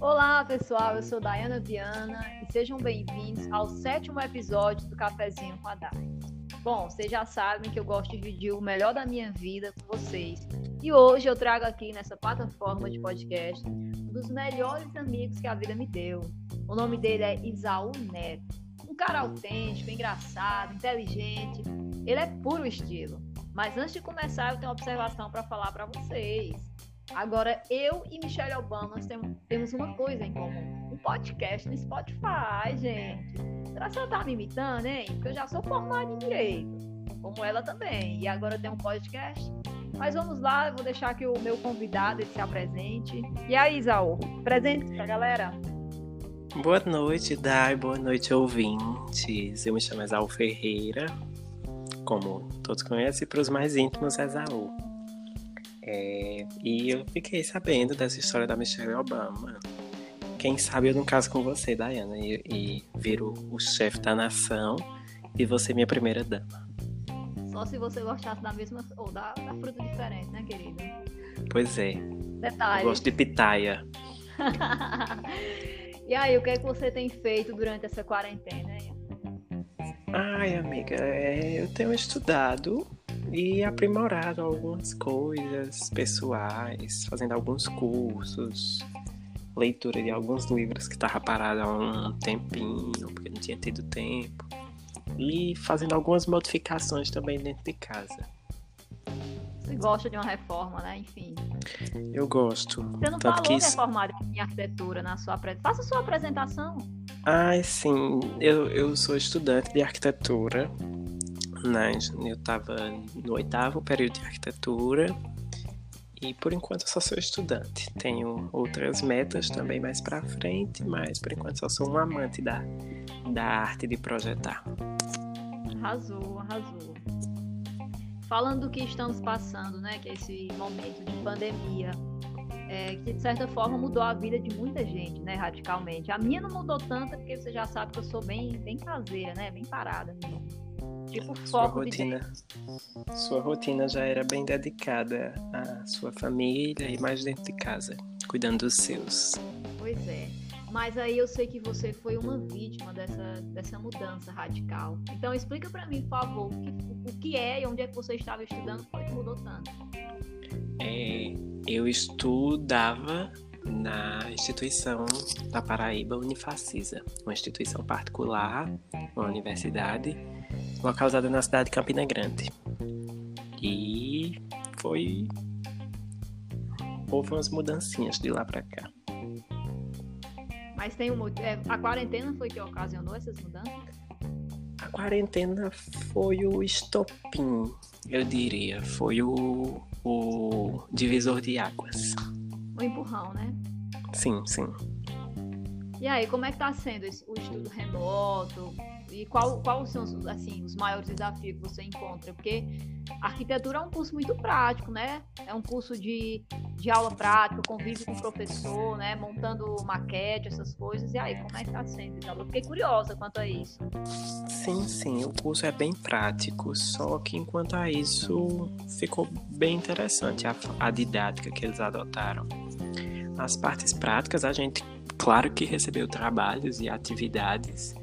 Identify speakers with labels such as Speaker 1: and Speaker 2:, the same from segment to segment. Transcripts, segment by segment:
Speaker 1: Olá, pessoal. Eu sou Dayana Viana e sejam bem-vindos ao sétimo episódio do Cafezinho com a Day. Bom, vocês já sabem que eu gosto de dividir o melhor da minha vida com vocês. E hoje eu trago aqui nessa plataforma de podcast um dos melhores amigos que a vida me deu. O nome dele é Isaú Neto. Um cara autêntico, engraçado, inteligente. Ele é puro estilo. Mas antes de começar, eu tenho uma observação para falar para vocês. Agora, eu e Michelle Obama temos uma coisa em comum: um podcast no Spotify, gente. Será que ela tá me imitando, hein? Porque eu já sou formada em direito, como ela também. E agora tem um podcast. Mas vamos lá, eu vou deixar que o meu convidado se apresente. E aí, Isaú, presente pra galera.
Speaker 2: Boa noite, Dai. Boa noite, ouvintes. Eu me chamo Exaú Ferreira. Como todos conhecem, para os mais íntimos, Exaú. É, e eu fiquei sabendo dessa história da Michelle Obama. Quem sabe eu não caso com você, Diana, e, e viro o chefe da nação e você minha primeira dama.
Speaker 1: Só se você gostasse da mesma ou da, da fruta diferente, né, querida?
Speaker 2: Pois é.
Speaker 1: Detalhe.
Speaker 2: Eu gosto de pitaia.
Speaker 1: e aí, o que é que você tem feito durante essa quarentena?
Speaker 2: Ai, amiga, é, eu tenho estudado e aprimorado algumas coisas pessoais, fazendo alguns cursos, leitura de alguns livros que estava parado há um tempinho, porque não tinha tido tempo, e fazendo algumas modificações também dentro de casa.
Speaker 1: Gosta de uma reforma, né? Enfim.
Speaker 2: Eu gosto.
Speaker 1: Você não Tanto falou que isso... reformado em arquitetura na sua apresentação. Faça sua apresentação.
Speaker 2: Ai, sim. Eu, eu sou estudante de arquitetura né? Eu estava no oitavo período de arquitetura e por enquanto eu só sou estudante. Tenho outras metas também mais para frente, mas por enquanto só sou um amante da, da arte de projetar.
Speaker 1: Arrasou, arrasou. Falando do que estamos passando, né? Que é esse momento de pandemia, é, que de certa forma mudou a vida de muita gente, né? Radicalmente. A minha não mudou tanto, porque você já sabe que eu sou bem, bem caseira, né? Bem parada. Tipo,
Speaker 2: sua rotina, sua rotina já era bem dedicada à sua família e mais dentro de casa, cuidando dos seus.
Speaker 1: Pois é. Mas aí eu sei que você foi uma vítima dessa, dessa mudança radical. Então explica para mim, por favor, o que, o que é e onde é que você estava estudando, foi que mudou tanto?
Speaker 2: É, eu estudava na instituição da Paraíba Unifacisa, uma instituição particular, uma universidade localizada na cidade de Campina Grande. E foi. Houve umas mudancinhas de lá para cá.
Speaker 1: Mas tem um é, A quarentena foi que ocasionou essas mudanças?
Speaker 2: A quarentena foi o estopim, eu diria. Foi o, o divisor de águas.
Speaker 1: O empurrão, né?
Speaker 2: Sim, sim.
Speaker 1: E aí, como é que tá sendo esse, o estudo remoto? E qual, qual são assim, os maiores desafios que você encontra? Porque arquitetura é um curso muito prático, né? É um curso de, de aula prática, convívio com o professor, né? Montando maquete, essas coisas. E aí, como é que tá sendo? Eu fiquei curiosa quanto a isso.
Speaker 2: Sim, sim, o curso é bem prático, só que enquanto a isso ficou bem interessante a, a didática que eles adotaram. As partes práticas a gente, claro que recebeu trabalhos e atividades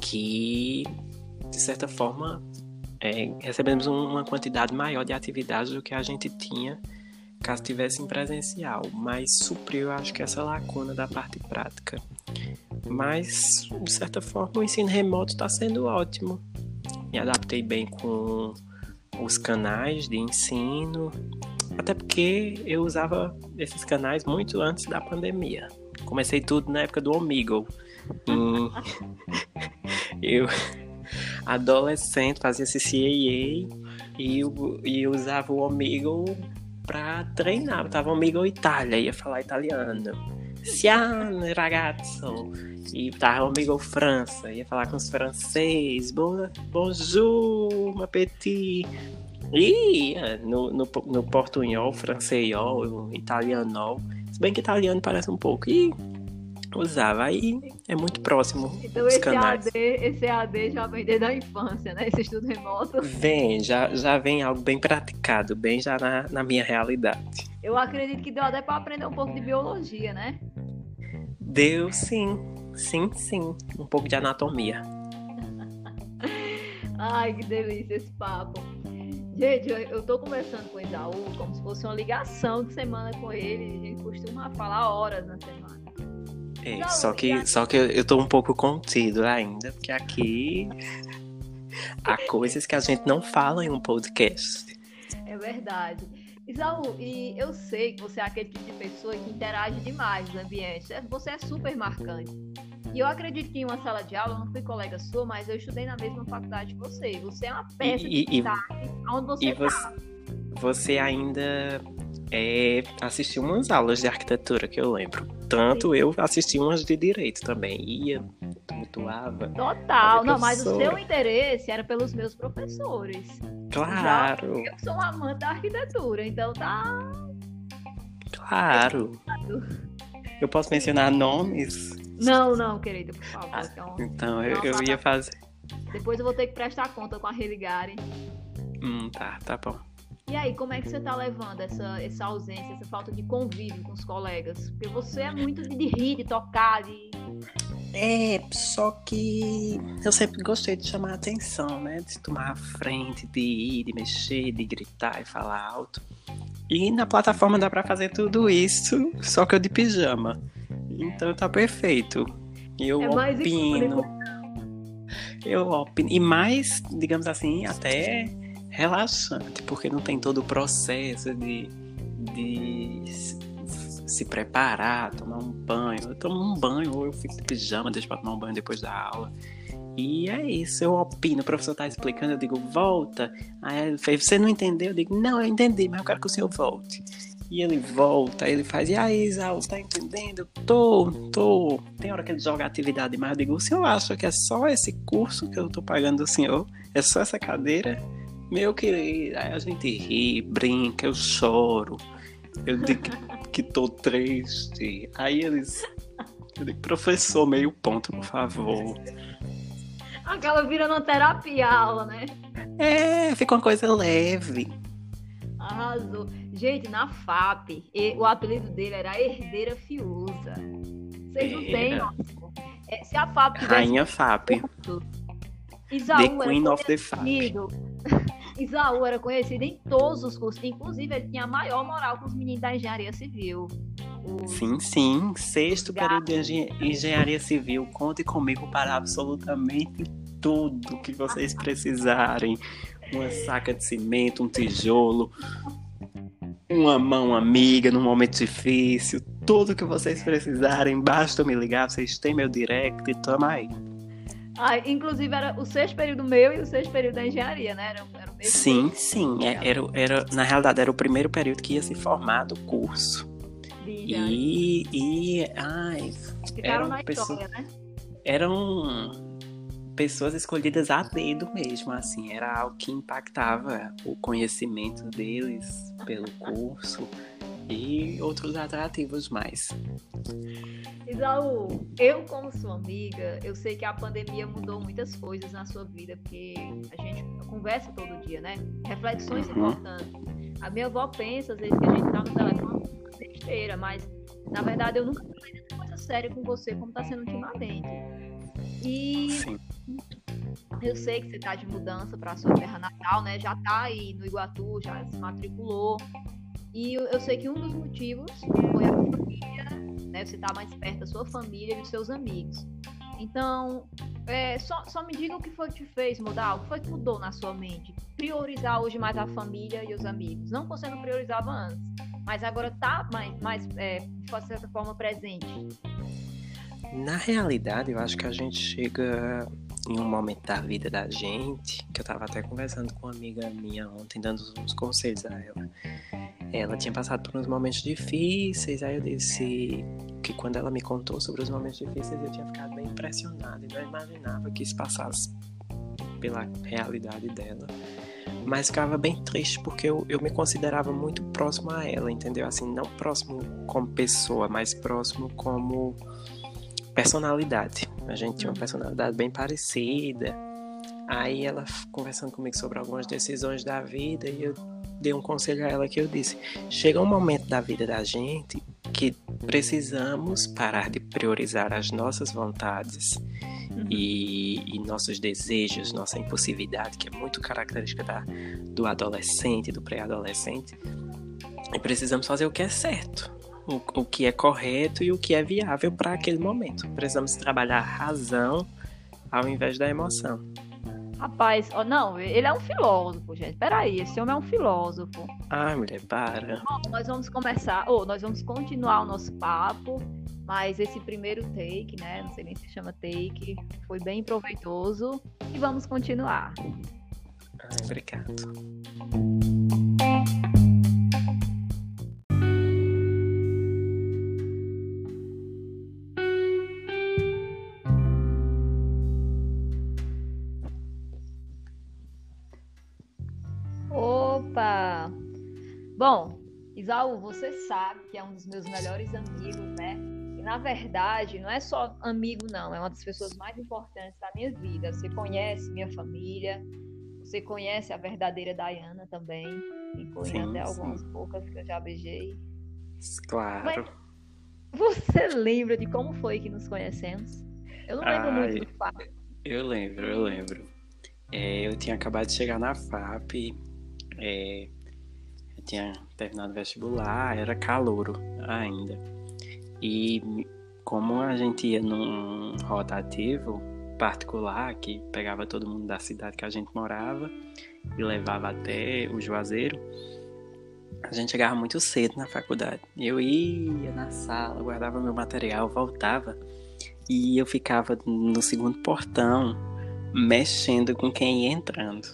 Speaker 2: que, de certa forma, é, recebemos uma quantidade maior de atividades do que a gente tinha caso tivesse em presencial, mas supriu, acho que, essa lacuna da parte prática. Mas, de certa forma, o ensino remoto está sendo ótimo. Me adaptei bem com os canais de ensino, até porque eu usava esses canais muito antes da pandemia. Comecei tudo na época do Omegle. eu, adolescente, fazia CCAA e, eu, e usava o Omegle pra treinar. Eu tava Omegle Itália, ia falar italiano. Ciao, ragazzo. E tava Omegle França, ia falar com os franceses. Bon, bonjour, mon petit. E no, no, no portunhol, francês, italiano. Se bem que italiano parece um pouco. E usava. Aí é muito próximo
Speaker 1: então, esse canais. AD, esse AD já vem desde a infância, né? Esse estudo remoto.
Speaker 2: Vem, já, já vem algo bem praticado, bem já na, na minha realidade.
Speaker 1: Eu acredito que deu até para aprender um pouco de biologia, né?
Speaker 2: Deu sim, sim, sim. Um pouco de anatomia.
Speaker 1: Ai, que delícia esse papo. Gente, eu, tô conversando com o Isaú como se fosse uma ligação de semana com ele. A gente costuma falar horas na semana.
Speaker 2: É, só que, só que eu tô um pouco contido ainda, porque aqui há coisas que a gente não fala em um podcast.
Speaker 1: É verdade. Isaú, e eu sei que você é aquele tipo de pessoa que interage demais no ambiente. Você é super marcante. E eu acredito que em uma sala de aula, eu não fui colega sua, mas eu estudei na mesma faculdade que você. Você é uma peça e, de destaque onde você está. Você,
Speaker 2: você ainda é, assistiu umas aulas de arquitetura que eu lembro. Tanto eu assisti umas de direito também. Ia, tumultuava.
Speaker 1: Total. Não, mas o seu interesse era pelos meus professores.
Speaker 2: Claro.
Speaker 1: Já, eu sou um amante da arquitetura, então tá.
Speaker 2: Claro. Eu posso mencionar nomes?
Speaker 1: Não, não, querido, por favor. Ah,
Speaker 2: então, então eu, eu ia fazer.
Speaker 1: Depois eu vou ter que prestar conta com a Religare.
Speaker 2: Hum, tá, tá bom.
Speaker 1: E aí, como é que você tá levando essa, essa ausência, essa falta de convívio com os colegas? Porque você é muito de rir, de tocar, de.
Speaker 2: É, só que eu sempre gostei de chamar a atenção, né? De tomar a frente, de ir, de mexer, de gritar e falar alto. E na plataforma dá para fazer tudo isso, só que eu de pijama. Então tá perfeito. Eu é opino. Eu opino. E mais, digamos assim, até relaxante, porque não tem todo o processo de, de se preparar, tomar um banho. Eu tomo um banho, ou eu fico de pijama, deixo pra tomar um banho depois da aula. E é isso, eu opino. O professor tá explicando, eu digo, volta. Aí ele fez, você não entendeu? Eu digo, não, eu entendi, mas eu quero que o senhor volte. E ele volta, ele faz, e aí, Isaú, tá entendendo? Tô, tô. Tem hora que ele joga atividade mais. Eu digo, o senhor acha que é só esse curso que eu tô pagando do senhor? É só essa cadeira? Meu querido, aí a gente ri, brinca, eu choro. Eu digo que tô triste. Aí eles. Eu digo, professor, meio ponto, por favor.
Speaker 1: Aquela vira uma terapia aula, né?
Speaker 2: É, fica uma coisa leve.
Speaker 1: Arrasou. Gente, na FAP, o apelido dele era Herdeira Fiusa. Vocês não têm, é, Se a FAP tivesse.
Speaker 2: Rainha FAP.
Speaker 1: Isaú the Queen of the FAP. Isaú era conhecido em todos os cursos. Inclusive, ele tinha a maior moral com os meninos da engenharia civil.
Speaker 2: Sim, sim. Sexto período de engenharia civil. Conte comigo para absolutamente tudo que vocês precisarem. Uma saca de cimento, um tijolo, uma mão amiga num momento difícil. Tudo que vocês precisarem, basta me ligar. Vocês têm meu direct, toma aí.
Speaker 1: Ah, inclusive era o sexto período meu e o sexto período da engenharia, né? Era,
Speaker 2: era sim, período. sim. É, era, era, na realidade, era o primeiro período que ia se formar do curso. E, e. Ai.
Speaker 1: Ficaram na pessoas, história, né?
Speaker 2: Eram pessoas escolhidas a dedo mesmo, assim. Era algo que impactava o conhecimento deles pelo curso e outros atrativos mais.
Speaker 1: Isaú, eu como sua amiga, eu sei que a pandemia mudou muitas coisas na sua vida, porque a gente conversa todo dia, né? Reflexões uhum. importantes. A minha avó pensa, às vezes, que a gente tá no telefone besteira, mas na verdade eu nunca falei tanta coisa séria com você como tá sendo ultimamente. E Sim. eu sei que você tá de mudança para sua terra natal, né? Já tá aí no Iguatu, já se matriculou. E eu sei que um dos motivos foi a família, né? Você tá mais perto da sua família e dos seus amigos. Então, é, só, só me diga o que foi que te fez mudar, o que foi que mudou na sua mente. Priorizar hoje mais a família e os amigos. Não que você não priorizava antes, mas agora tá mais, mais é, de certa forma, presente.
Speaker 2: Na realidade, eu acho que a gente chega em um momento da vida da gente, que eu tava até conversando com uma amiga minha ontem, dando uns conselhos a ela. Ela tinha passado por uns momentos difíceis, aí eu disse que quando ela me contou sobre os momentos difíceis, eu tinha ficado bem impressionado e não imaginava que isso passasse pela realidade dela. Mas ficava bem triste porque eu, eu me considerava muito próximo a ela, entendeu? Assim, não próximo como pessoa, mas próximo como personalidade. A gente tinha uma personalidade bem parecida. Aí ela conversando comigo sobre algumas decisões da vida e eu dei um conselho a ela que eu disse: chega um momento da vida da gente que precisamos parar de priorizar as nossas vontades uhum. e, e, nossos desejos, nossa impulsividade, que é muito característica da, do adolescente, do pré-adolescente, e precisamos fazer o que é certo, o, o que é correto e o que é viável para aquele momento. Precisamos trabalhar a razão ao invés da emoção.
Speaker 1: Rapaz, oh, não, ele é um filósofo, gente. Peraí, esse homem é um filósofo.
Speaker 2: Ai, mulher, para.
Speaker 1: Bom, nós vamos começar, ou oh, nós vamos continuar o nosso papo, mas esse primeiro take, né? Não sei nem se chama take, foi bem proveitoso. E vamos continuar.
Speaker 2: Ai, obrigado.
Speaker 1: Isaú, você sabe que é um dos meus melhores amigos, né? E na verdade, não é só amigo, não, é uma das pessoas mais importantes da minha vida. Você conhece minha família, você conhece a verdadeira Dayana também, incluindo sim, até sim. algumas poucas que eu já beijei.
Speaker 2: Claro. Mas
Speaker 1: você lembra de como foi que nos conhecemos? Eu não lembro muito do fato.
Speaker 2: Eu lembro, eu lembro. É, eu tinha acabado de chegar na FAP. É, tinha terminado o vestibular, era calouro ainda. E como a gente ia num rotativo particular, que pegava todo mundo da cidade que a gente morava e levava até o Juazeiro, a gente chegava muito cedo na faculdade. Eu ia na sala, guardava meu material, voltava e eu ficava no segundo portão mexendo com quem ia entrando.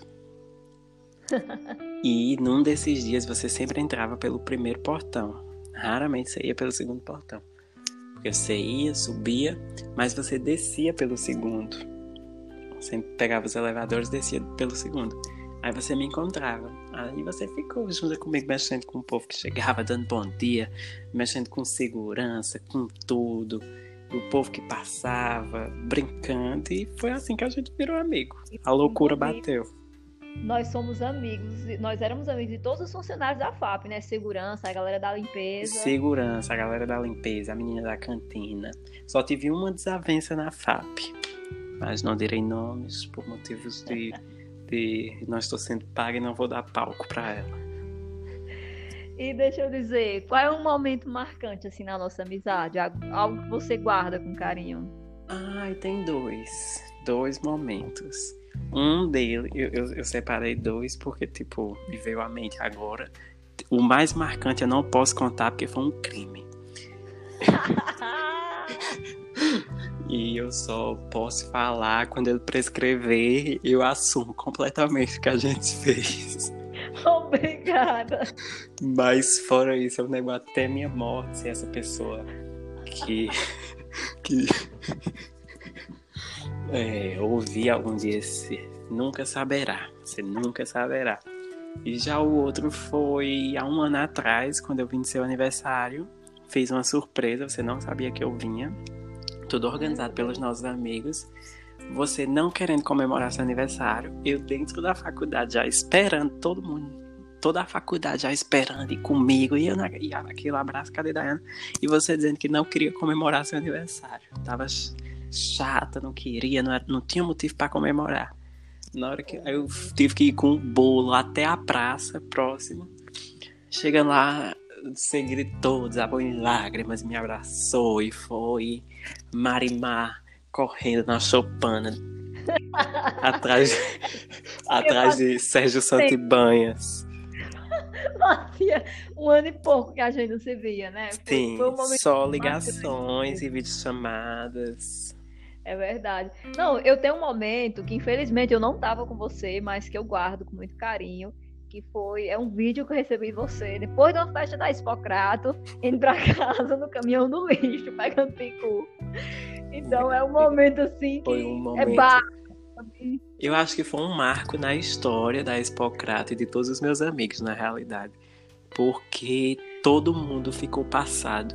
Speaker 2: e num desses dias você sempre entrava pelo primeiro portão. Raramente você ia pelo segundo portão. Porque você ia, subia, mas você descia pelo segundo. Sempre pegava os elevadores e descia pelo segundo. Aí você me encontrava. Aí você ficou junto comigo, mexendo com o povo que chegava, dando bom dia, mexendo com segurança, com tudo. O povo que passava, brincando. E foi assim que a gente virou amigo. A loucura bateu
Speaker 1: nós somos amigos, nós éramos amigos de todos os funcionários da FAP, né? Segurança, a galera da limpeza.
Speaker 2: Segurança, a galera da limpeza, a menina da cantina. Só tive uma desavença na FAP, mas não direi nomes por motivos de, de não estou sendo paga e não vou dar palco para ela.
Speaker 1: E deixa eu dizer, qual é um momento marcante assim na nossa amizade? Algo que você guarda com carinho?
Speaker 2: Ai, tem dois. Dois momentos. Um deles, eu, eu, eu, separei dois porque, tipo, me veio à mente agora. O mais marcante eu não posso contar porque foi um crime. e eu só posso falar quando ele prescrever, eu assumo completamente o que a gente fez.
Speaker 1: Obrigada.
Speaker 2: Mas fora isso, eu nego até minha morte se essa pessoa que. que é, ouvir algum dia esse nunca saberá. Você nunca saberá. E já o outro foi há um ano atrás, quando eu vim de seu aniversário. Fiz uma surpresa, você não sabia que eu vinha. Tudo organizado pelos nossos amigos. Você não querendo comemorar seu aniversário. Eu dentro da faculdade já esperando todo mundo. Toda a faculdade já esperando e comigo. E eu naquele abraço, cadê Dayana? E você dizendo que não queria comemorar seu aniversário. Tava chata, não queria, não, era, não tinha motivo para comemorar. Na hora que eu tive que ir com o bolo até a praça próxima. Chegando lá, você gritou, desabou em lágrimas, me abraçou e foi Marimar correndo na chopana atrás, atrás de Sérgio Santibanhas.
Speaker 1: Fazia um ano e pouco que a gente não se via, né?
Speaker 2: Foi, Sim, foi um só ligações e videochamadas.
Speaker 1: É verdade. Não, eu tenho um momento que infelizmente eu não tava com você, mas que eu guardo com muito carinho, que foi é um vídeo que eu recebi de você depois de uma festa da Hipocrato, indo pra casa no caminhão do lixo, pegando picu. Então é um momento assim
Speaker 2: que um momento... é básico. Eu acho que foi um marco na história da Hipocrato e de todos os meus amigos, na realidade. Porque todo mundo ficou passado.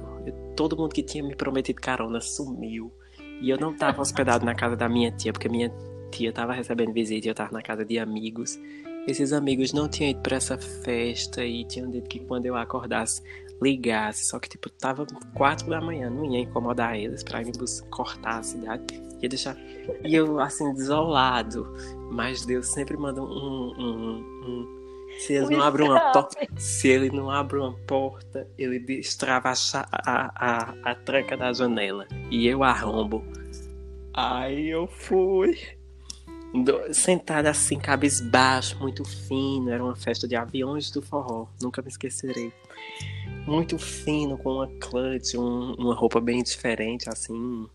Speaker 2: Todo mundo que tinha me prometido carona sumiu E eu não tava hospedado na casa da minha tia, porque minha tia tava recebendo visita e eu tava na casa de amigos. Esses amigos não tinham ido pra essa festa e tinham dito que quando eu acordasse, ligasse. Só que, tipo, tava quatro da manhã, não ia incomodar eles pra me cortar a cidade. Ia deixar. E eu, assim, desolado. Mas Deus sempre manda um. um, um se ele não abre uma porta, se ele não abre uma porta, ele destrava a, a, a, a tranca da janela e eu arrombo. Aí eu fui sentada assim, cabisbaixo, muito fino. Era uma festa de aviões do forró, nunca me esquecerei. Muito fino, com uma clutch, um, uma roupa bem diferente, assim,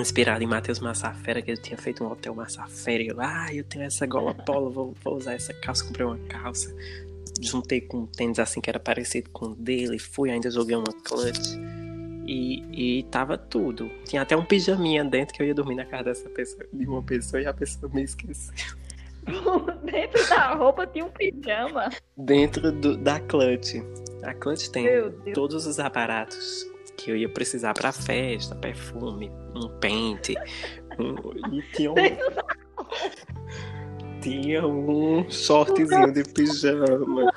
Speaker 2: inspirado em Matheus Massafera, que ele tinha feito um hotel Massafera. E eu, ah, eu tenho essa gola polo, vou, vou usar essa calça. Comprei uma calça, juntei com um tênis assim que era parecido com o dele. Fui, ainda joguei uma clutch. E, e tava tudo. Tinha até um pijaminha dentro que eu ia dormir na casa dessa pessoa, de uma pessoa e a pessoa me esqueceu.
Speaker 1: dentro da roupa tinha um pijama.
Speaker 2: Dentro do, da clutch. A clutch tem todos os aparatos que eu ia precisar pra festa, perfume, um pente. Um, e tinha um. tinha um shortzinho de pijama.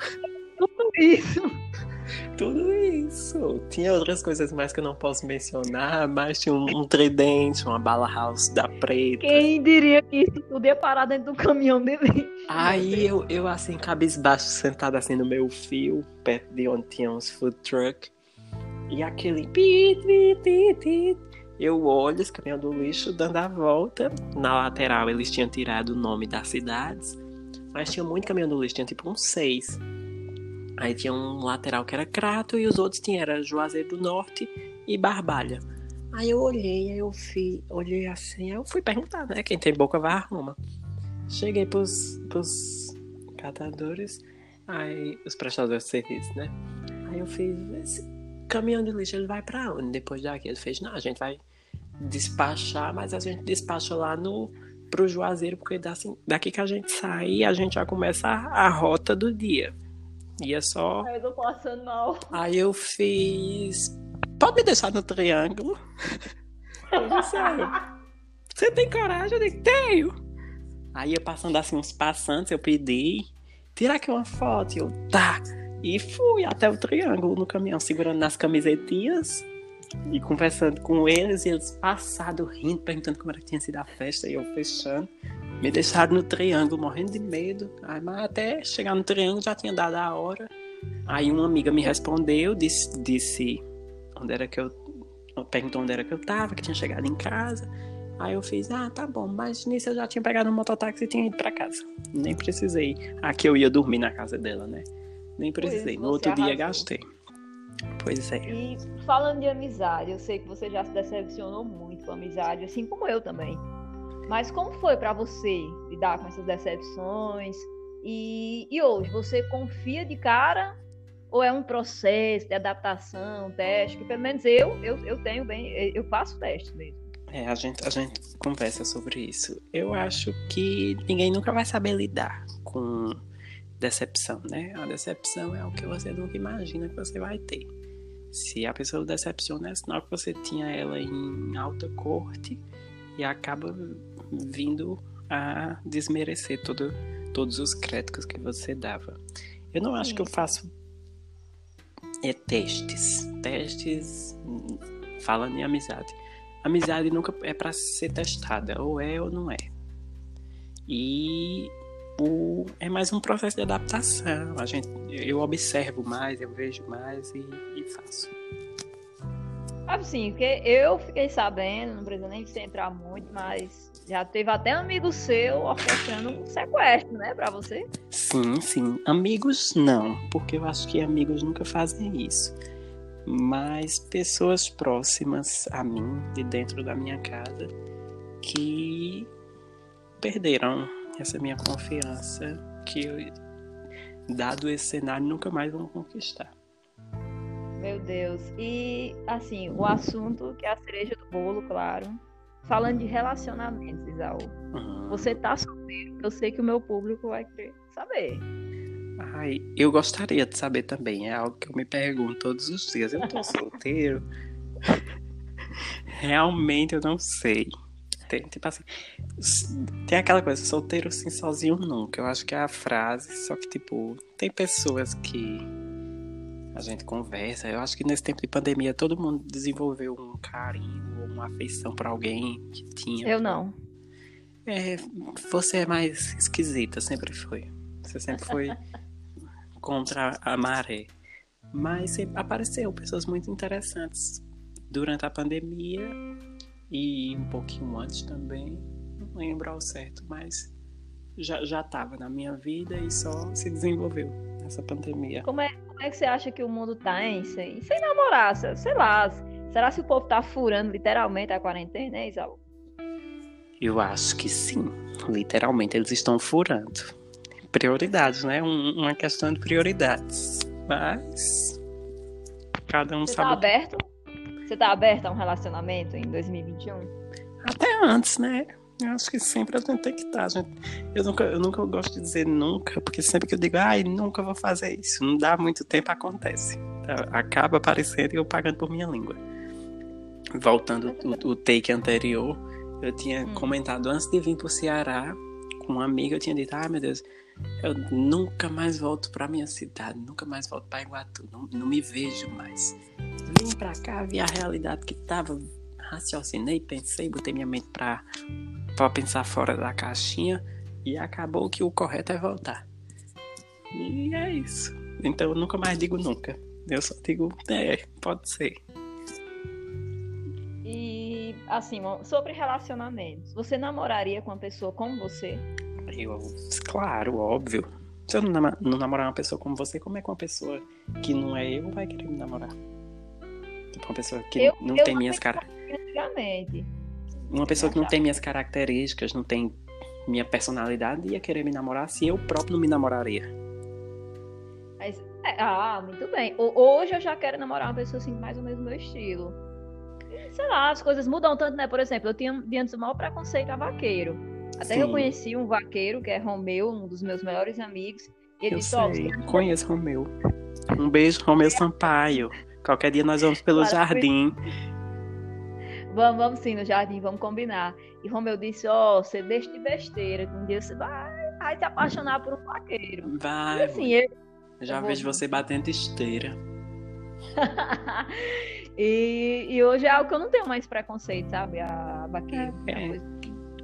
Speaker 1: Tudo isso.
Speaker 2: Tudo isso. Tinha outras coisas mais que eu não posso mencionar, mas tinha um, um tridente, uma bala house da preta.
Speaker 1: Quem diria que isso tudo ia parar dentro do caminhão dele?
Speaker 2: Aí eu, eu assim, cabisbaixo, sentado assim no meu fio, perto de onde tinha uns food truck. E aquele pit, pit, pit, pit. Eu olho esse caminhão do lixo dando a volta. Na lateral eles tinham tirado o nome das cidades. Mas tinha muito caminhão do lixo, tinha tipo uns seis. Aí tinha um lateral que era Crato e os outros tinham era Juazeiro do Norte e Barbalha. Aí eu olhei, aí eu fui, olhei assim, aí eu fui perguntar, né? Quem tem boca vai arruma. Cheguei pros, pros catadores, aí os prestadores de serviço, né? Aí eu fiz, caminhão de lixo ele vai pra onde depois daqui? Ele fez, não, a gente vai despachar, mas a gente despacha lá no pro Juazeiro, porque assim, daqui que a gente sai, a gente já começa a, a rota do dia. E é só.
Speaker 1: Aí eu passando mal.
Speaker 2: Aí eu fiz. Pode me deixar no triângulo? Eu disse, você tem coragem? Eu disse, tenho. Aí eu passando assim uns passantes, eu pedi. Tira aqui uma foto. E eu, tá. E fui até o triângulo no caminhão, segurando nas camisetinhas e conversando com eles. E eles passados, rindo, perguntando como era que tinha sido a festa. E eu fechando. Me deixaram no triângulo, morrendo de medo. Aí, mas até chegar no triângulo já tinha dado a hora. Aí uma amiga me respondeu, disse, disse onde era que eu. Perguntou onde era que eu tava, que tinha chegado em casa. Aí eu fiz, ah, tá bom, mas nisso eu já tinha pegado um mototáxi e tinha ido pra casa. Nem precisei. Aqui eu ia dormir na casa dela, né? Nem precisei. No outro arrasou. dia gastei. Pois é.
Speaker 1: E falando de amizade, eu sei que você já se decepcionou muito com amizade, assim como eu também. Mas como foi para você lidar com essas decepções? E, e hoje, você confia de cara ou é um processo de adaptação, teste? Que pelo menos eu, eu, eu tenho bem, eu faço teste mesmo.
Speaker 2: É, a gente, a gente conversa sobre isso. Eu acho que ninguém nunca vai saber lidar com decepção, né? A decepção é o que você nunca imagina que você vai ter. Se a pessoa decepciona, é sinal que você tinha ela em alta corte e acaba vindo a desmerecer todo, todos os créditos que você dava. Eu não acho que eu faço é, testes. Testes falando em amizade. Amizade nunca é para ser testada, ou é ou não é. E o, é mais um processo de adaptação. A gente, eu observo mais, eu vejo mais e, e faço.
Speaker 1: Assim, porque eu fiquei sabendo, não precisa nem entrar muito, mas já teve até um amigo seu orquestrando um sequestro, né, pra você?
Speaker 2: Sim, sim. Amigos não, porque eu acho que amigos nunca fazem isso. Mas pessoas próximas a mim, de dentro da minha casa, que perderam essa minha confiança, que dado esse cenário nunca mais vão conquistar.
Speaker 1: Meu Deus. E, assim, o assunto que é a cereja do bolo, claro. Falando de relacionamentos, Isaú. Uhum. Você tá solteiro? Eu sei que o meu público vai querer saber.
Speaker 2: Ai, eu gostaria de saber também. É algo que eu me pergunto todos os dias. Eu tô solteiro? realmente eu não sei. Tem, tipo assim, tem aquela coisa, solteiro assim, sozinho nunca. Eu acho que é a frase, só que, tipo, tem pessoas que a gente conversa. Eu acho que nesse tempo de pandemia todo mundo desenvolveu um carinho ou uma afeição para alguém que tinha.
Speaker 1: Eu não.
Speaker 2: É, você é mais esquisita, sempre foi. Você sempre foi contra a maré. Mas apareceu pessoas muito interessantes durante a pandemia e um pouquinho antes também. Não lembro ao certo, mas já já estava na minha vida e só se desenvolveu nessa pandemia.
Speaker 1: Como é, como é que você acha que o mundo tá, hein? Sem, sem namorar, sei lá. Será que o povo tá furando literalmente a quarentena, hein, Isaú?
Speaker 2: Eu acho que sim. Literalmente eles estão furando. Prioridades, né? Um, uma questão de prioridades. Mas. Cada um
Speaker 1: Você
Speaker 2: sabe.
Speaker 1: Tá aberto? Você tá aberto a um relacionamento em 2021?
Speaker 2: Até antes, né? Eu acho que sempre a gente tem que estar. Gente... Eu, nunca, eu nunca gosto de dizer nunca, porque sempre que eu digo, ai, nunca vou fazer isso, não dá muito tempo, acontece. Tá, acaba aparecendo e eu pagando por minha língua. Voltando o, o take anterior, eu tinha hum. comentado antes de vir pro Ceará, com uma amiga, eu tinha dito, ai meu Deus, eu nunca mais volto para minha cidade, nunca mais volto para Iguatu, não, não me vejo mais. Vim para cá, vi a realidade que tava, raciocinei, pensei, botei minha mente para pensar fora da caixinha e acabou que o correto é voltar. E é isso. Então eu nunca mais digo nunca. Eu só digo, é, pode ser.
Speaker 1: E assim, sobre relacionamentos, você namoraria com uma pessoa como você?
Speaker 2: Eu, claro, óbvio. Se eu não, nam não namorar uma pessoa como você, como é que uma pessoa que não é eu vai querer me namorar? Tipo, uma pessoa que eu, não eu tem minhas
Speaker 1: características.
Speaker 2: Uma pessoa que não tem minhas características, não tem minha personalidade, ia querer me namorar se eu próprio não me namoraria.
Speaker 1: Mas, é, ah, muito bem. Hoje eu já quero namorar uma pessoa assim, mais ou menos do meu estilo. Sei lá, as coisas mudam tanto, né? Por exemplo, eu tinha antes o maior preconceito a vaqueiro. Até Sim. eu conheci um vaqueiro, que é Romeu, um dos meus melhores amigos. E ele
Speaker 2: eu
Speaker 1: disse,
Speaker 2: sei, oh, conheço Romeu. Um beijo, Romeu Sampaio. Qualquer dia nós vamos pelo jardim.
Speaker 1: Vamos, vamos sim no jardim, vamos combinar. E Romeu disse, ó, oh, você deixa de besteira, que um dia você vai, vai se apaixonar por um vaqueiro.
Speaker 2: Vai. E, assim, eu, Já eu vejo vou... você batendo esteira.
Speaker 1: e, e, hoje é algo que eu não tenho mais preconceito, sabe? A vaqueiro. É.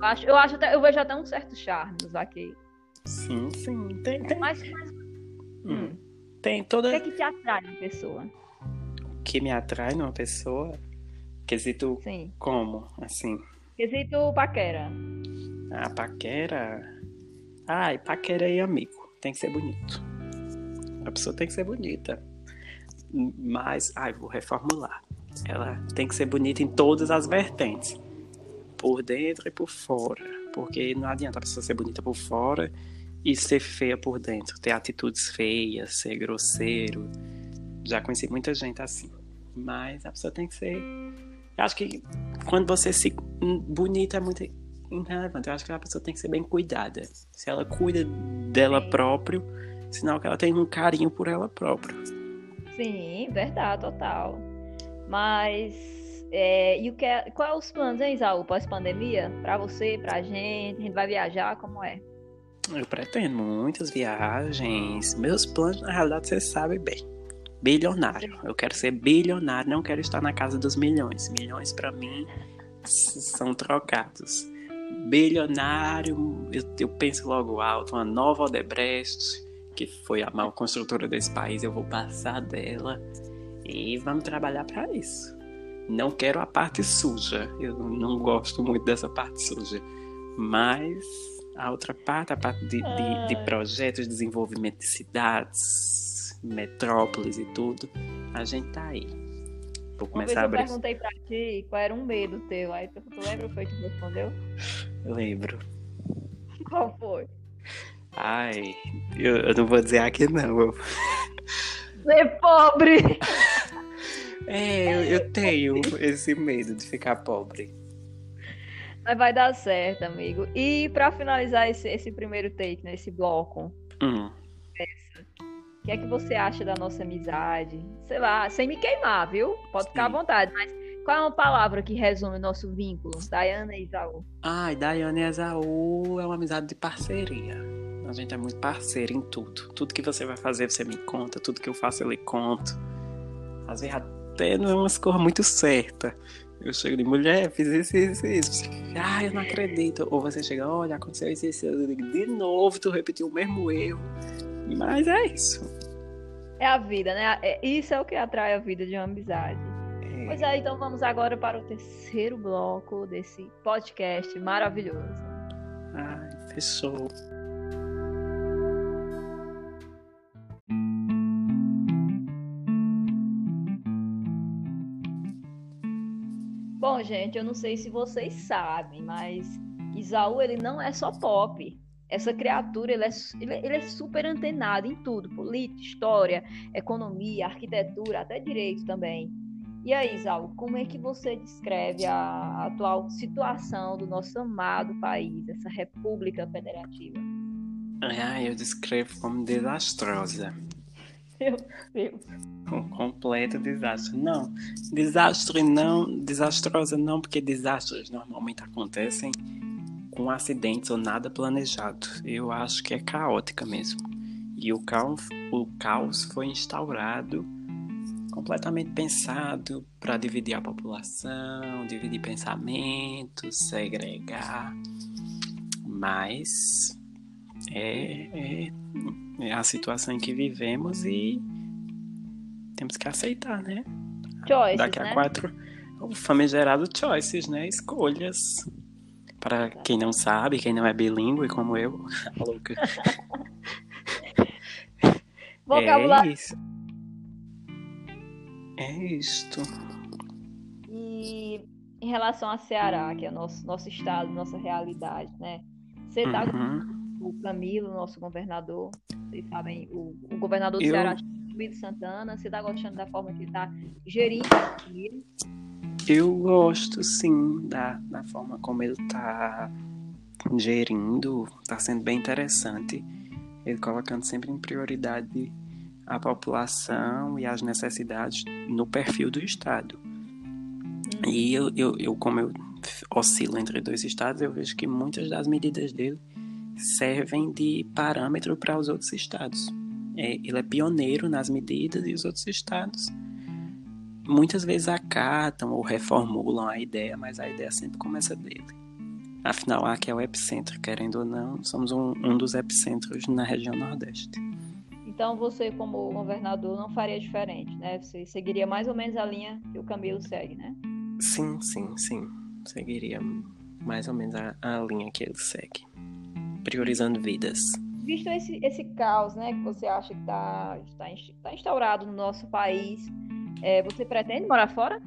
Speaker 1: é. Eu acho, eu acho até, eu vejo até um certo charme nos vaqueiros.
Speaker 2: Sim, sim. Tem, tem.
Speaker 1: Mas, mas...
Speaker 2: Hum. hum. Tem toda.
Speaker 1: O que é que te atrai numa pessoa?
Speaker 2: O que me atrai numa pessoa? Quesito sim. como, assim?
Speaker 1: Quesito paquera.
Speaker 2: Ah, paquera. Ai, paquera e amigo. Tem que ser bonito. A pessoa tem que ser bonita. Mas, ai, vou reformular. Ela tem que ser bonita em todas as vertentes por dentro e por fora. Porque não adianta a pessoa ser bonita por fora e ser feia por dentro. Ter atitudes feias, ser grosseiro. Já conheci muita gente assim. Mas a pessoa tem que ser. Eu acho que quando você se. Bonita é muito irrelevante. Eu acho que a pessoa tem que ser bem cuidada. Se ela cuida dela própria, sinal que ela tem um carinho por ela própria.
Speaker 1: Sim, verdade, total. Mas é, e o que é, qual é os planos, hein, Isaú, pós-pandemia? Para você, pra gente? A gente vai viajar? Como é?
Speaker 2: Eu pretendo muitas viagens. Meus planos, na realidade, você sabe bem. Bilionário. Eu quero ser bilionário, não quero estar na casa dos milhões. Milhões, para mim, são trocados. Bilionário, eu, eu penso logo alto, uma nova Odebrecht, que foi a maior construtora desse país, eu vou passar dela. E vamos trabalhar para isso. Não quero a parte suja. Eu não gosto muito dessa parte suja. Mas a outra parte, a parte de, de, de projetos de desenvolvimento de cidades, metrópoles e tudo, a gente tá aí.
Speaker 1: Vou começar a abrir. Eu perguntei pra ti qual era um medo teu. Aí tu, tu lembra o que tu respondeu?
Speaker 2: Lembro.
Speaker 1: Qual foi?
Speaker 2: Ai, eu, eu não vou dizer aqui não.
Speaker 1: Ser pobre!
Speaker 2: É, eu, eu tenho esse medo de ficar pobre.
Speaker 1: Mas vai dar certo, amigo. E para finalizar esse, esse primeiro take, né, esse bloco,
Speaker 2: hum.
Speaker 1: o que é que você acha da nossa amizade? Sei lá, sem me queimar, viu? Pode ficar Sim. à vontade, mas Qual é uma palavra que resume o nosso vínculo, Dayana e Isaú?
Speaker 2: Ai, Dayana e Isaú é uma amizade de parceria. A gente é muito parceiro em tudo. Tudo que você vai fazer, você me conta. Tudo que eu faço, eu lhe conto. Às vezes até não é umas coisas muito certas. Eu chego de mulher, fiz isso, isso, isso. Ai, eu não acredito. Ou você chega, olha, aconteceu isso, isso. Eu digo, de novo, tu repetiu o mesmo erro. Mas é isso.
Speaker 1: É a vida, né? É, isso é o que atrai a vida de uma amizade. É. Pois é, então vamos agora para o terceiro bloco desse podcast maravilhoso.
Speaker 2: Ai, fechou.
Speaker 1: Gente, eu não sei se vocês sabem, mas Isaú ele não é só pop. Essa criatura ele é, ele é super antenado em tudo: política, história, economia, arquitetura, até direito também. E aí, Isaú, como é que você descreve a atual situação do nosso amado país, essa república federativa?
Speaker 2: Ah, eu descrevo como desastrosa.
Speaker 1: Meu Deus.
Speaker 2: Um completo desastre. Não, desastre não, desastrosa não, porque desastres normalmente acontecem com acidentes ou nada planejado. Eu acho que é caótica mesmo. E o caos, o caos foi instaurado completamente pensado para dividir a população, dividir pensamentos, segregar. Mas é, é, é a situação em que vivemos e temos que aceitar, né?
Speaker 1: Choices,
Speaker 2: Daqui a
Speaker 1: né?
Speaker 2: quatro, o famigerado choices, né? Escolhas. Para quem não sabe, quem não é bilíngue como eu, louca.
Speaker 1: Vocabulário.
Speaker 2: É isso. É isto.
Speaker 1: E em relação a Ceará, que é nosso nosso estado, nossa realidade, né? Você tá
Speaker 2: Uhum.
Speaker 1: O Camilo, nosso governador, vocês sabem, o, o governador do
Speaker 2: Eu-
Speaker 1: Ceará, Camilo Santana, você tá gostando da forma que ele tá gerindo?
Speaker 2: Eu gosto, sim, da, da forma como ele tá gerindo. Tá sendo bem interessante. Ele colocando sempre em prioridade a população e as necessidades no perfil do Estado. E eu, eu, eu, como eu oscilo entre dois estados, eu vejo que muitas das medidas dele servem de parâmetro para os outros estados. É, ele é pioneiro nas medidas e os outros estados muitas vezes acatam ou reformulam a ideia, mas a ideia sempre começa dele. Afinal, aqui é o epicentro, querendo ou não, somos um, um dos epicentros na região Nordeste.
Speaker 1: Então você, como governador, não faria diferente, né? Você seguiria mais ou menos a linha que o Camilo segue, né?
Speaker 2: Sim, sim, sim. Seguiria mais ou menos a, a linha que ele segue. Priorizando vidas.
Speaker 1: Visto esse, esse caos, né, que você acha que está tá, tá instaurado no nosso país, é, você pretende morar fora?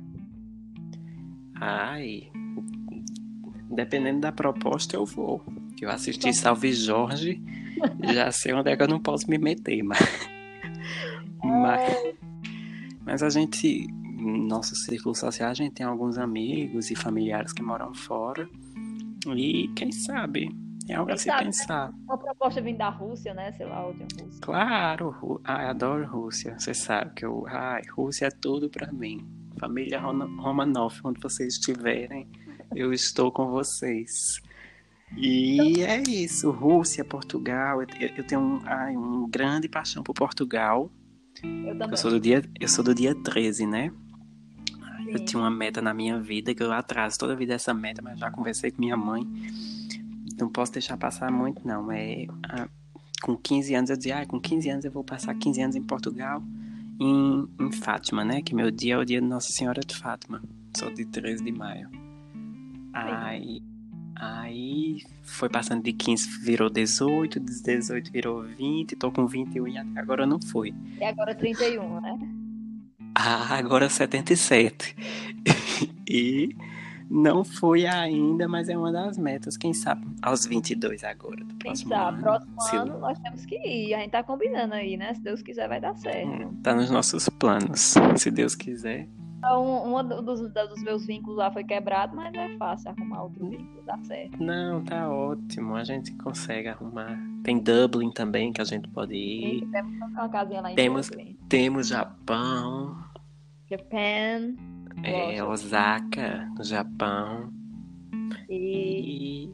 Speaker 2: Ai, dependendo da proposta, eu vou. Eu assisti Salve Jorge, já sei onde é que eu não posso me meter, mas. Mas, mas a gente, no nosso círculo social, a gente tem alguns amigos e familiares que moram fora. E quem sabe? É algo
Speaker 1: Quem
Speaker 2: a se
Speaker 1: sabe, né?
Speaker 2: pensar.
Speaker 1: Uma proposta vindo da Rússia, né? Sei lá, outra Rússia.
Speaker 2: Claro, Ru- ai, adoro Rússia. Você sabe que eu. Ai, Rússia é tudo pra mim. Família Romanov, onde vocês estiverem, eu estou com vocês. E é isso, Rússia, Portugal. Eu, eu tenho um, ai, um grande paixão por Portugal.
Speaker 1: Eu também.
Speaker 2: Eu sou do dia, eu sou do dia 13, né? Eu
Speaker 1: Sim.
Speaker 2: tinha uma meta na minha vida que eu atraso toda a vida essa meta, mas já conversei com minha mãe. Não posso deixar passar muito, não. É, ah, com 15 anos eu dizia, ah, com 15 anos eu vou passar 15 anos em Portugal, em, em Fátima, né? Que meu dia é o dia de Nossa Senhora de Fátima. Sou de 13 de maio. Aí, aí foi passando de 15, virou 18, de 18 virou 20, tô com 21 e até agora não fui.
Speaker 1: E agora 31, né?
Speaker 2: Ah, agora 77. e não fui ainda, mas é uma das metas. Quem sabe aos 22 agora, do
Speaker 1: Quem
Speaker 2: próximo
Speaker 1: sabe,
Speaker 2: ano.
Speaker 1: próximo
Speaker 2: se-
Speaker 1: ano nós temos que ir. A gente tá combinando aí, né? Se Deus quiser, vai dar certo.
Speaker 2: Hum, Tá nos nossos planos, se Deus quiser.
Speaker 1: Então, um dos, dos meus vínculos lá foi quebrado, mas é fácil arrumar outro vínculo, dá certo.
Speaker 2: Não, tá ótimo. A gente consegue arrumar. Tem Dublin também que a gente pode ir.
Speaker 1: E temos uma casinha lá em
Speaker 2: Temos-
Speaker 1: Brooklyn.
Speaker 2: Temos Japão.
Speaker 1: Japan.
Speaker 2: É
Speaker 1: Gosto.
Speaker 2: Osaka, no Japão.
Speaker 1: E
Speaker 2: E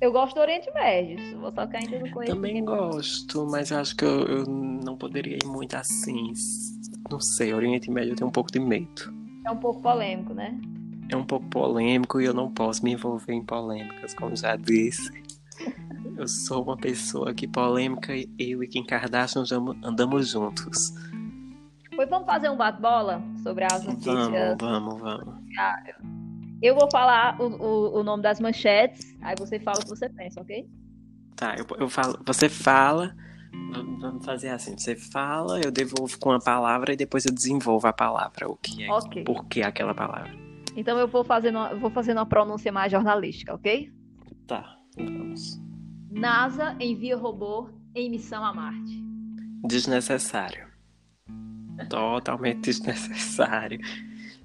Speaker 1: eu gosto do Oriente Médio, só que ainda não conheço.
Speaker 2: também gosto, mas eu acho que eu, eu não poderia ir muito assim. Não sei, Oriente Médio eu tenho um pouco de medo.
Speaker 1: É um pouco polêmico, né?
Speaker 2: É um pouco polêmico e eu não posso me envolver em polêmicas, como já disse. Eu sou uma pessoa que polêmica, eu e Kim Kardashian andamos juntos.
Speaker 1: Pois vamos fazer um bate-bola sobre as notícias.
Speaker 2: Vamos, vamos, vamos.
Speaker 1: Eu vou falar o, o, o nome das manchetes, aí você fala o que você pensa, ok?
Speaker 2: Tá, eu, eu falo, você fala, vamos fazer assim, você fala, eu devolvo com a palavra e depois eu desenvolvo a palavra, o que é,
Speaker 1: Ok.
Speaker 2: por que aquela palavra.
Speaker 1: Então eu vou fazendo, vou fazendo uma pronúncia mais jornalística, ok?
Speaker 2: Tá, vamos.
Speaker 1: NASA envia robô em missão a Marte.
Speaker 2: Desnecessário. Totalmente desnecessário.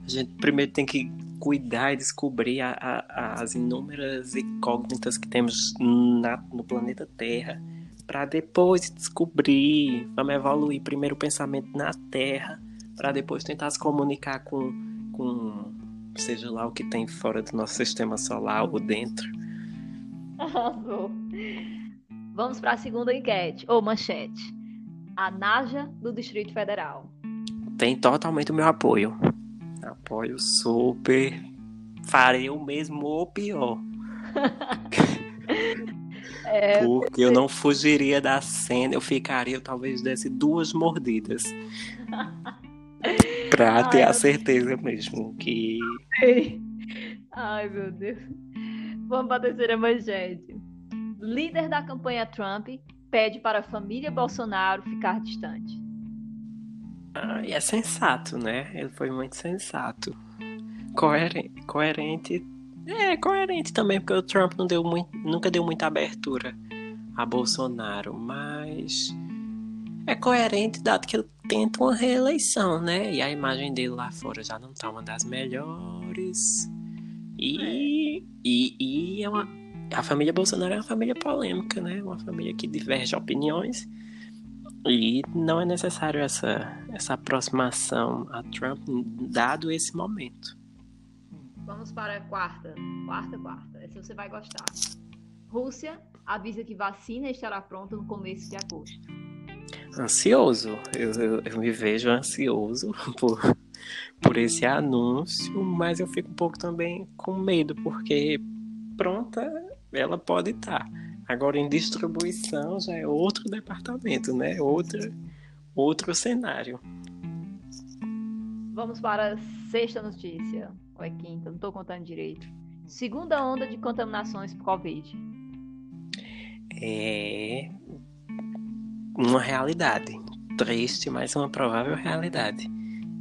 Speaker 2: A gente primeiro tem que cuidar e descobrir a- a- as inúmeras incógnitas que temos na- no planeta Terra. Para depois descobrir, vamos evoluir primeiro o pensamento na Terra, para depois tentar se comunicar com, com seja lá o que tem fora do nosso sistema solar ou dentro.
Speaker 1: Vamos para a segunda enquete, ou manchete. A Naja do Distrito Federal.
Speaker 2: Tem totalmente o meu apoio. Apoio super. Farei o mesmo ou pior.
Speaker 1: É,
Speaker 2: Porque eu não fugiria da cena, eu ficaria, eu talvez desse duas mordidas. Pra
Speaker 1: Ai,
Speaker 2: ter a certeza mesmo que.
Speaker 1: Ai, meu Deus. Vamos para a terceira manchete. Líder da campanha Trump pede para a família Bolsonaro ficar distante.
Speaker 2: Ah, e é sensato, né? Ele foi muito sensato. Coerente. coerente. É, coerente também, porque o Trump não deu muito, nunca deu muita abertura a Bolsonaro, mas é coerente dado que ele tenta uma reeleição, né? E a imagem dele lá fora já não tá uma das melhores. E, e, e é uma, a família Bolsonaro é uma família polêmica, né? Uma família que diverge opiniões. E não é necessário essa, essa aproximação a Trump, dado esse momento.
Speaker 1: Vamos para a quarta. Quarta, quarta. Essa você vai gostar. Rússia avisa que vacina estará pronta no começo de agosto.
Speaker 2: Ansioso, eu, eu, eu me vejo ansioso por, por esse anúncio, mas eu fico um pouco também com medo, porque pronta ela pode estar. Agora, em distribuição já é outro departamento, né? Outra, outro cenário.
Speaker 1: Vamos para a sexta notícia. Ou é quinta? Não estou contando direito. Segunda onda de contaminações por Covid.
Speaker 2: É uma realidade. Triste, mas uma provável realidade.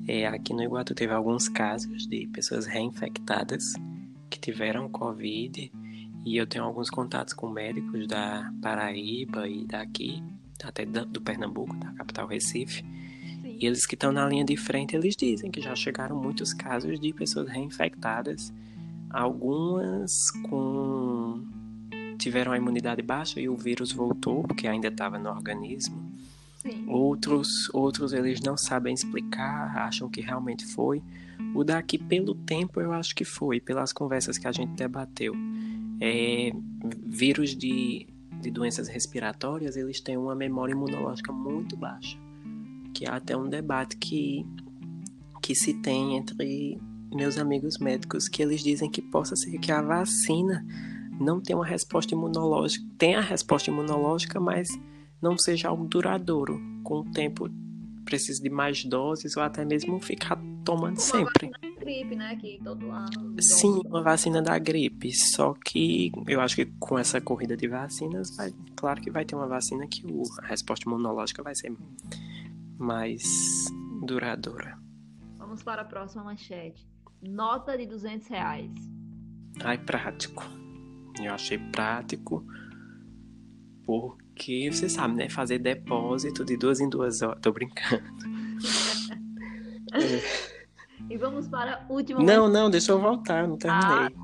Speaker 2: É, aqui no Iguatu teve alguns casos de pessoas reinfectadas que tiveram Covid. E eu tenho alguns contatos com médicos da Paraíba e daqui, até do Pernambuco, da capital Recife.
Speaker 1: Sim.
Speaker 2: E eles que estão na linha de frente, eles dizem que já chegaram muitos casos de pessoas reinfectadas, algumas com tiveram a imunidade baixa e o vírus voltou porque ainda estava no organismo.
Speaker 1: Sim.
Speaker 2: Outros, outros eles não sabem explicar, acham que realmente foi. O daqui pelo tempo eu acho que foi, pelas conversas que a gente debateu. É, vírus de, de doenças respiratórias, eles têm uma memória imunológica muito baixa que há até um debate que, que se tem entre meus amigos médicos que eles dizem que possa ser que a vacina não tem uma resposta imunológica, tem a resposta imunológica, mas não seja algo duradouro. Com o tempo precisa de mais doses ou até mesmo ficar tomando sempre.
Speaker 1: Gripe, né? Que todo ano.
Speaker 2: Sim, uma vacina da gripe. Só que eu acho que com essa corrida de vacinas, vai, claro que vai ter uma vacina que o, a resposta imunológica vai ser mais duradoura.
Speaker 1: Vamos para a próxima manchete. Nota de 200 reais.
Speaker 2: Ai, prático. Eu achei prático porque você sabe, né? Fazer depósito de duas em duas horas. Tô brincando.
Speaker 1: E vamos para a última
Speaker 2: Não, não, deixa eu voltar, eu não terminei.
Speaker 1: manchete.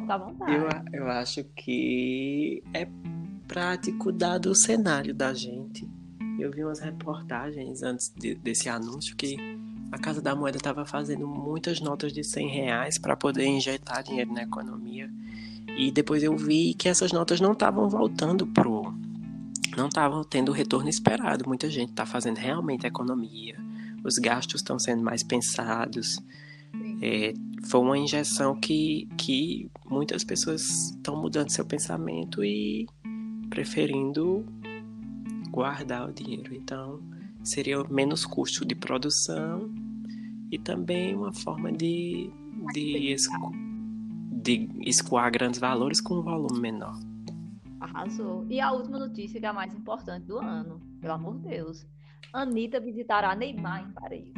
Speaker 1: Fica à vontade.
Speaker 2: Eu, eu acho que é prático dado o cenário da gente. Eu vi umas reportagens antes de- desse anúncio que a Casa da Moeda estava fazendo muitas notas de 100 reais para poder injetar dinheiro na economia. E depois eu vi que essas notas não estavam voltando pro. Não estavam tendo o retorno esperado. Muita gente está fazendo realmente economia. Os gastos estão sendo mais pensados. É, foi uma injeção que, que muitas pessoas estão mudando seu pensamento e preferindo guardar o dinheiro. Então, seria menos custo de produção e também uma forma de, de, esco, de escoar grandes valores com um volume menor.
Speaker 1: Arrasou. E a última notícia, que é a mais importante do ano, pelo amor de Deus. Anitta visitará Neymar em Paris.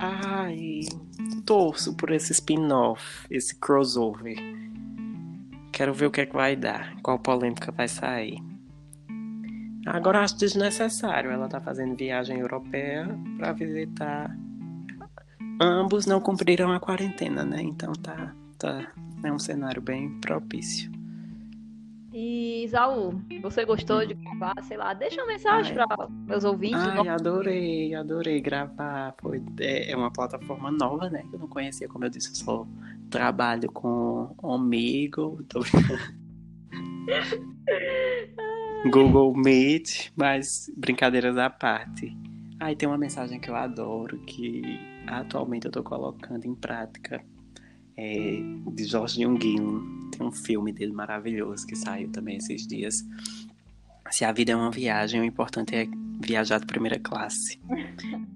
Speaker 2: Ai, torço por esse spin-off, esse crossover. Quero ver o que é que vai dar, qual polêmica vai sair. Agora acho desnecessário ela tá fazendo viagem europeia para visitar. Ambos não cumpriram a quarentena, né? Então tá, tá é um cenário bem propício.
Speaker 1: E Isaú, você gostou de gravar? Sei lá, deixa uma mensagem para meus ouvintes.
Speaker 2: Ai, adorei, adorei gravar. Foi, é, é uma plataforma nova, né? Que eu não conhecia, como eu disse, eu só trabalho com Omigo. Tô... Google Meet, mas brincadeiras à parte. Aí tem uma mensagem que eu adoro, que atualmente eu tô colocando em prática, é, de Jorge Jungin. Tem um filme dele maravilhoso que saiu também esses dias. Se a vida é uma viagem, o importante é viajar de primeira classe.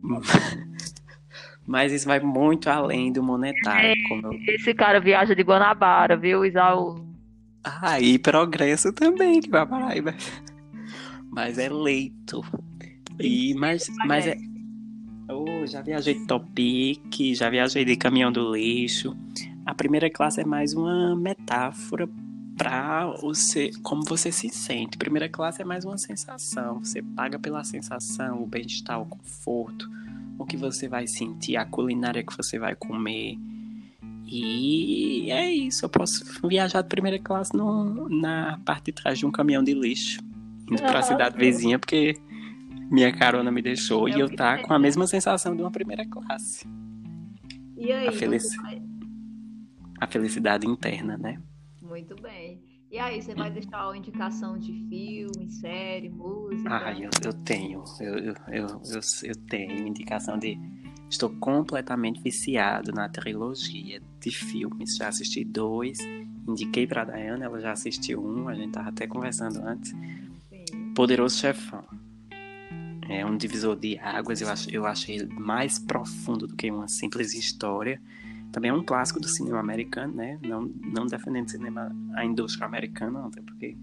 Speaker 2: Mas isso vai muito além do monetário.
Speaker 1: Eu... Esse cara viaja de Guanabara, viu, Isaú?
Speaker 2: Ah, e progresso também que vai Paraíba. Mas é leito. E, mas, mas é. Oh, já viajei de Topic, já viajei de caminhão do lixo. Primeira classe é mais uma metáfora para você, como você se sente. Primeira classe é mais uma sensação. Você paga pela sensação, o bem-estar, o conforto, o que você vai sentir, a culinária que você vai comer. E é isso, eu posso viajar de primeira classe no, na parte de trás de um caminhão de lixo, indo para a cidade vizinha, porque minha carona me deixou é e eu tá com a mesma sensação de uma primeira classe.
Speaker 1: E aí?
Speaker 2: A, felic... a felicidade interna, né?
Speaker 1: Muito bem. E aí, você vai deixar uma indicação de filme, série, música?
Speaker 2: Ah, eu, eu tenho. Eu, eu, eu, eu, tenho indicação de Estou completamente viciado na trilogia de filmes. Já assisti dois, indiquei para Dayana, ela já assistiu um, a gente tava até conversando antes. Sim. Poderoso Chefão. É um divisor de águas, eu, acho, eu achei mais profundo do que uma simples história. Também é um clássico do cinema americano, né? Não, não defendendo cinema, a indústria americana, até porque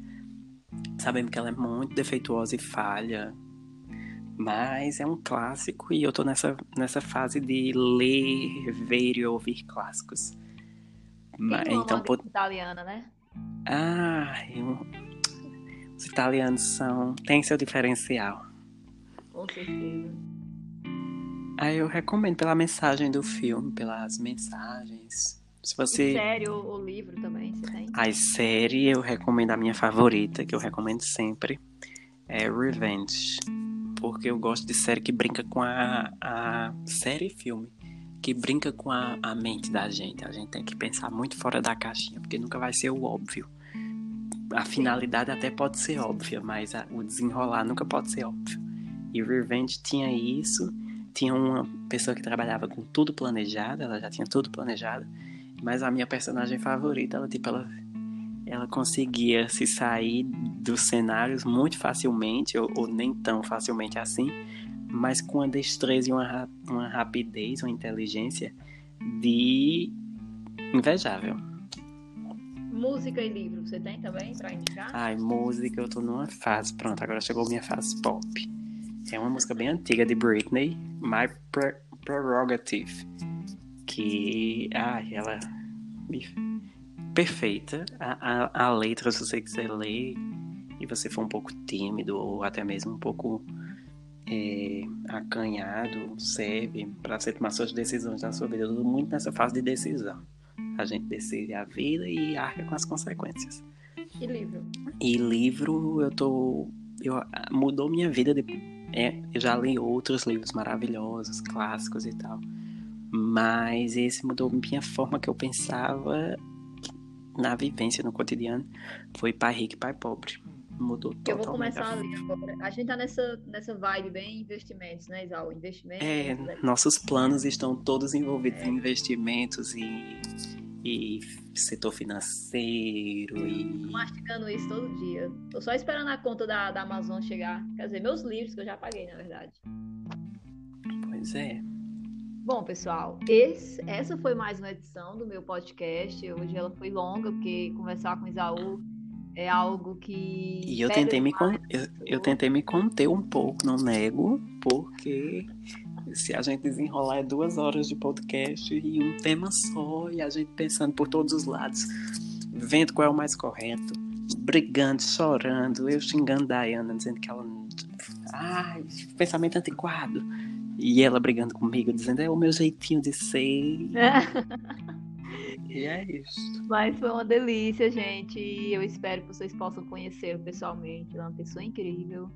Speaker 2: sabemos que ela é muito defeituosa e falha mas é um clássico e eu tô nessa, nessa fase de ler, ver e ouvir clássicos.
Speaker 1: Mas, então, pô... italiana, né?
Speaker 2: Ah, eu... os italianos são. tem seu diferencial.
Speaker 1: Com certeza.
Speaker 2: Aí eu recomendo pela mensagem do filme, pelas mensagens. Se você.
Speaker 1: E série ou, livro também, você tem?
Speaker 2: A série eu recomendo a minha favorita, que eu recomendo sempre. É Revenge porque eu gosto de série que brinca com a, a série e filme, que brinca com a, a mente da gente. A gente tem que pensar muito fora da caixinha, porque nunca vai ser o óbvio. A finalidade até pode ser óbvia, mas a, o desenrolar nunca pode ser óbvio. E Revenge tinha isso, tinha uma pessoa que trabalhava com tudo planejado, ela já tinha tudo planejado, mas a minha personagem favorita, ela tipo, ela ela conseguia se sair dos cenários muito facilmente, ou, ou, nem tão facilmente assim, mas com uma destreza e uma, uma rapidez, uma inteligência de invejável.
Speaker 1: Música e livro, você tem também para indicar?
Speaker 2: Ai, música, eu tô numa fase, pronto, agora chegou minha fase pop. É uma música bem antiga de Britney, My Prerogative, que, ai, ela perfeita. A, a, a, letra, se você quiser ler e você for um pouco tímido ou até mesmo um pouco é, acanhado, serve para você tomar suas decisões na sua vida. Eu muito nessa fase de decisão. A gente decide a vida e arca com as consequências.
Speaker 1: E livro?
Speaker 2: E livro, eu tô. Eu, mudou minha vida de, é, eu já li outros livros maravilhosos, clássicos e tal. Mas esse mudou minha forma que eu pensava na vivência, no cotidiano. Foi pai rico e pai pobre. Mudou totalmente.
Speaker 1: Eu vou começar a ler agora. A gente tá nessa, nessa vibe bem investimentos, né, Isau? Investimentos. É,
Speaker 2: né? nossos planos estão todos envolvidos é. em investimentos e, e setor financeiro. E...
Speaker 1: mastigando isso todo dia. Tô só esperando a conta da, da Amazon chegar. Quer dizer, meus livros que eu já paguei, na verdade.
Speaker 2: Pois é.
Speaker 1: Bom, pessoal, esse, essa foi mais uma edição do meu podcast. Hoje ela foi longa, porque conversar com o Isaú é algo que.
Speaker 2: E eu tentei, me con... eu, eu, tentei me conter um pouco, não nego, porque se a gente desenrolar é duas horas de podcast e um tema só, e a gente pensando por todos os lados, vendo qual é o mais correto, brigando, chorando, eu xingando a Diana, dizendo que ela. Ai, pensamento antiquado. E ela brigando comigo, dizendo, é o meu jeitinho de ser. e é isso.
Speaker 1: Mas foi uma delícia, gente. E eu espero que vocês possam conhecer pessoalmente. Ela é uma pessoa incrível.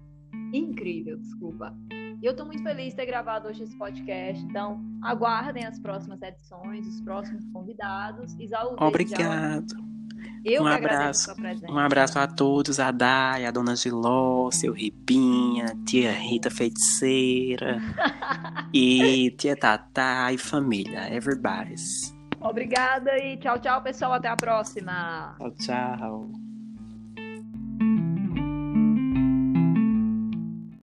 Speaker 1: Incrível, desculpa. E eu tô muito feliz de ter gravado hoje esse podcast. Então, aguardem as próximas edições, os próximos convidados. Isaú,
Speaker 2: Obrigado. Eu um abraço, um abraço a todos, a Dai, a Dona Giló, seu Ribinha, tia Rita Feiticeira e tia Tatá e família, everybody.
Speaker 1: Obrigada e tchau, tchau, pessoal. Até a próxima.
Speaker 2: Tchau, tchau.